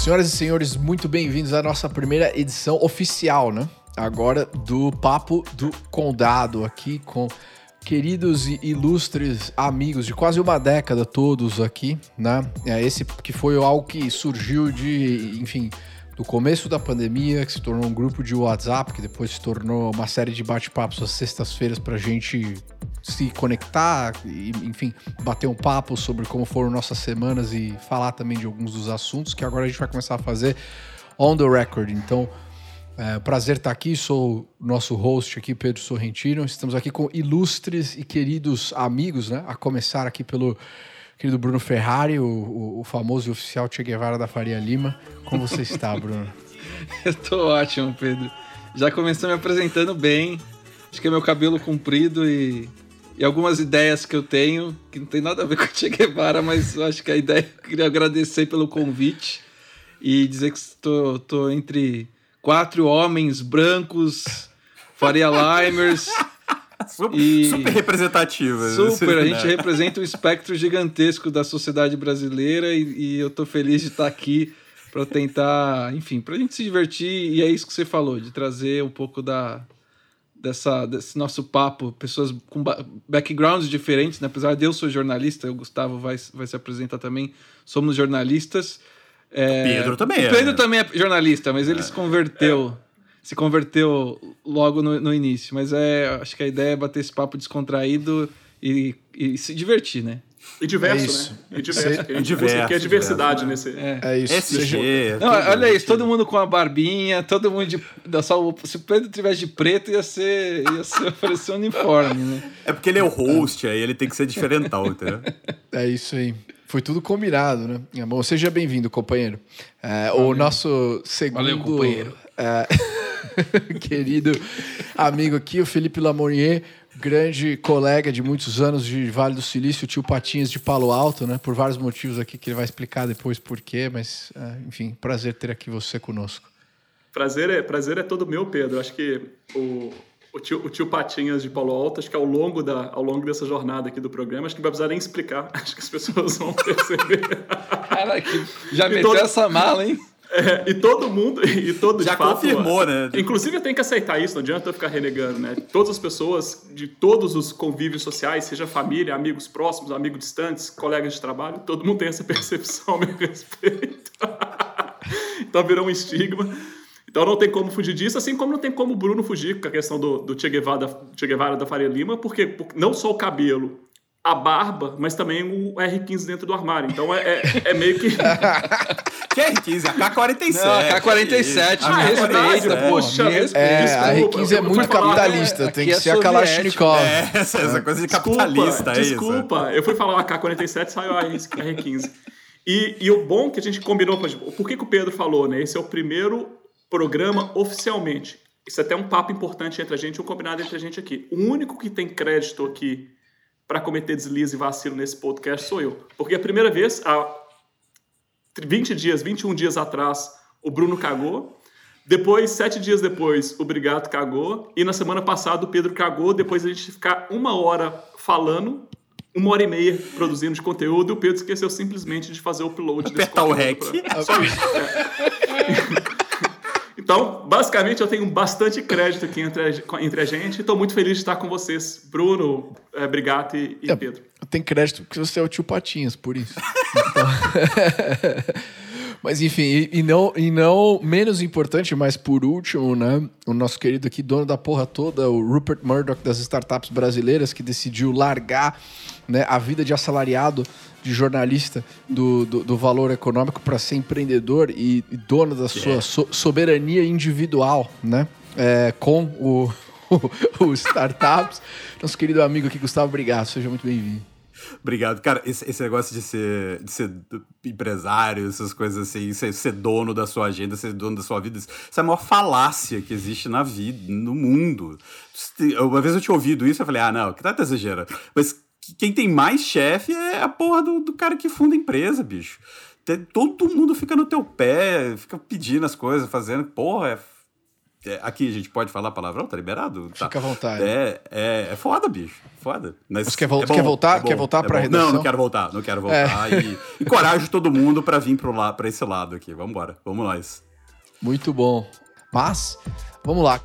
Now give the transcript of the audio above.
senhoras e senhores, muito bem-vindos à nossa primeira edição oficial, né? Agora do Papo do Condado, aqui com queridos e ilustres amigos de quase uma década, todos aqui, né? É esse que foi algo que surgiu de, enfim, do começo da pandemia, que se tornou um grupo de WhatsApp, que depois se tornou uma série de bate-papos às sextas-feiras para a gente se conectar e, enfim, bater um papo sobre como foram nossas semanas e falar também de alguns dos assuntos que agora a gente vai começar a fazer on the record. Então, é, prazer estar aqui, sou o nosso host aqui, Pedro Sorrentino. Estamos aqui com ilustres e queridos amigos, né? A começar aqui pelo querido Bruno Ferrari, o, o, o famoso e oficial Che Guevara da Faria Lima. Como você está, Bruno? Eu tô ótimo, Pedro. Já começou me apresentando bem. Acho que é meu cabelo comprido e e algumas ideias que eu tenho, que não tem nada a ver com o Che Guevara, mas acho que a ideia, eu queria agradecer pelo convite e dizer que estou entre quatro homens brancos, Faria Limers. Super, e super representativa. Super, a gente representa um espectro gigantesco da sociedade brasileira e, e eu estou feliz de estar aqui para tentar, enfim, para a gente se divertir e é isso que você falou, de trazer um pouco da, dessa, desse nosso papo, pessoas com backgrounds diferentes, né? apesar de eu ser jornalista, o Gustavo vai, vai se apresentar também, somos jornalistas. É, Pedro também o é. Pedro né? também é jornalista, mas ele é. se converteu, é. Se converteu logo no, no início. Mas é, acho que a ideia é bater esse papo descontraído e, e se divertir, né? E diverso, é né? E diverso. Que, diverso, que é diversidade nesse. É, é isso. SG. Não, olha isso, todo mundo com a barbinha, todo mundo de. Só, se o Pedro tivesse de preto, ia ser. ia ser oferecer um uniforme, né? É porque ele é o host, aí ele tem que ser diferentão, entendeu? É isso aí. Foi tudo combinado, né? É bom, seja bem-vindo, companheiro. É, o nosso segundo. Valeu, companheiro. Querido amigo aqui, o Felipe Lamonier grande colega de muitos anos de Vale do Silício, o tio Patinhas de Palo Alto, né? Por vários motivos aqui que ele vai explicar depois por quê, mas é, enfim, prazer ter aqui você conosco. Prazer é, prazer é todo meu, Pedro. Acho que o, o, tio, o tio Patinhas de Palo Alto, acho que ao longo, da, ao longo dessa jornada aqui do programa, acho que não vai precisar nem explicar. Acho que as pessoas vão perceber. Cara, já meteu todo... essa mala, hein? É, e todo mundo, e todo Já fato, confirmou, né? Inclusive eu tenho que aceitar isso, não adianta eu ficar renegando, né? Todas as pessoas de todos os convívios sociais, seja família, amigos próximos, amigos distantes, colegas de trabalho, todo mundo tem essa percepção a meu respeito. então virou um estigma. Então não tem como fugir disso, assim como não tem como o Bruno fugir com a questão do, do che, Guevara, che Guevara da Faria Lima, porque, porque não só o cabelo a barba, mas também o R15 dentro do armário. Então é, é, é meio que. Que R15? A K-47. Não, a K-47, me respeita, poxa. É, a R15 é muito capitalista, tem que é ser a Kalashnikov. É, essa, essa coisa de capitalista, desculpa, é Desculpa, eu fui falar uma K-47 saiu a R15. E, e o bom que a gente combinou, por que, que o Pedro falou, né? Esse é o primeiro programa oficialmente. Isso é até um papo importante entre a gente, um combinado entre a gente aqui. O único que tem crédito aqui para cometer deslize e vacilo nesse podcast sou eu. Porque a primeira vez, há 20 dias, 21 dias atrás, o Bruno cagou. Depois, sete dias depois, o Brigato cagou. E na semana passada, o Pedro cagou. Depois a gente ficar uma hora falando, uma hora e meia produzindo de conteúdo. E o Pedro esqueceu simplesmente de fazer o upload Apertar desse conteúdo. O rec. Pra... Só isso. É. Então, basicamente, eu tenho bastante crédito aqui entre a, entre a gente. Estou muito feliz de estar com vocês, Bruno, é, Brigato e, e é, Pedro. Eu tenho crédito porque você é o tio Patinhas, por isso. Então... Mas enfim, e, e, não, e não menos importante, mas por último, né? O nosso querido aqui, dono da porra toda, o Rupert Murdoch das startups brasileiras, que decidiu largar né, a vida de assalariado de jornalista do, do, do valor econômico para ser empreendedor e, e dono da sua yeah. so, soberania individual, né? É, com o, o, o Startups. Nosso querido amigo aqui, Gustavo obrigado seja muito bem-vindo. Obrigado. Cara, esse, esse, negócio de ser, de ser empresário, essas coisas assim, ser, ser, dono da sua agenda, ser dono da sua vida, isso é a maior falácia que existe na vida, no mundo. Uma vez eu tinha ouvido isso, eu falei, ah, não, que tá exagerando. Mas quem tem mais chefe é a porra do, do cara que funda a empresa, bicho. Todo mundo fica no teu pé, fica pedindo as coisas, fazendo. Porra, é aqui a gente pode falar palavrão? Tá liberado? Tá. Fica à vontade. É, é, é foda, bicho. Foda. Mas Você quer, vol é bom, quer voltar? é bom, quer voltar é pra redação? Não, não quero voltar. Não quero voltar. E, e coragem todo mundo pra vir pro la, pra esse lado aqui. Vambora. Vamos nós. Muito bom. Mas, vamos lá.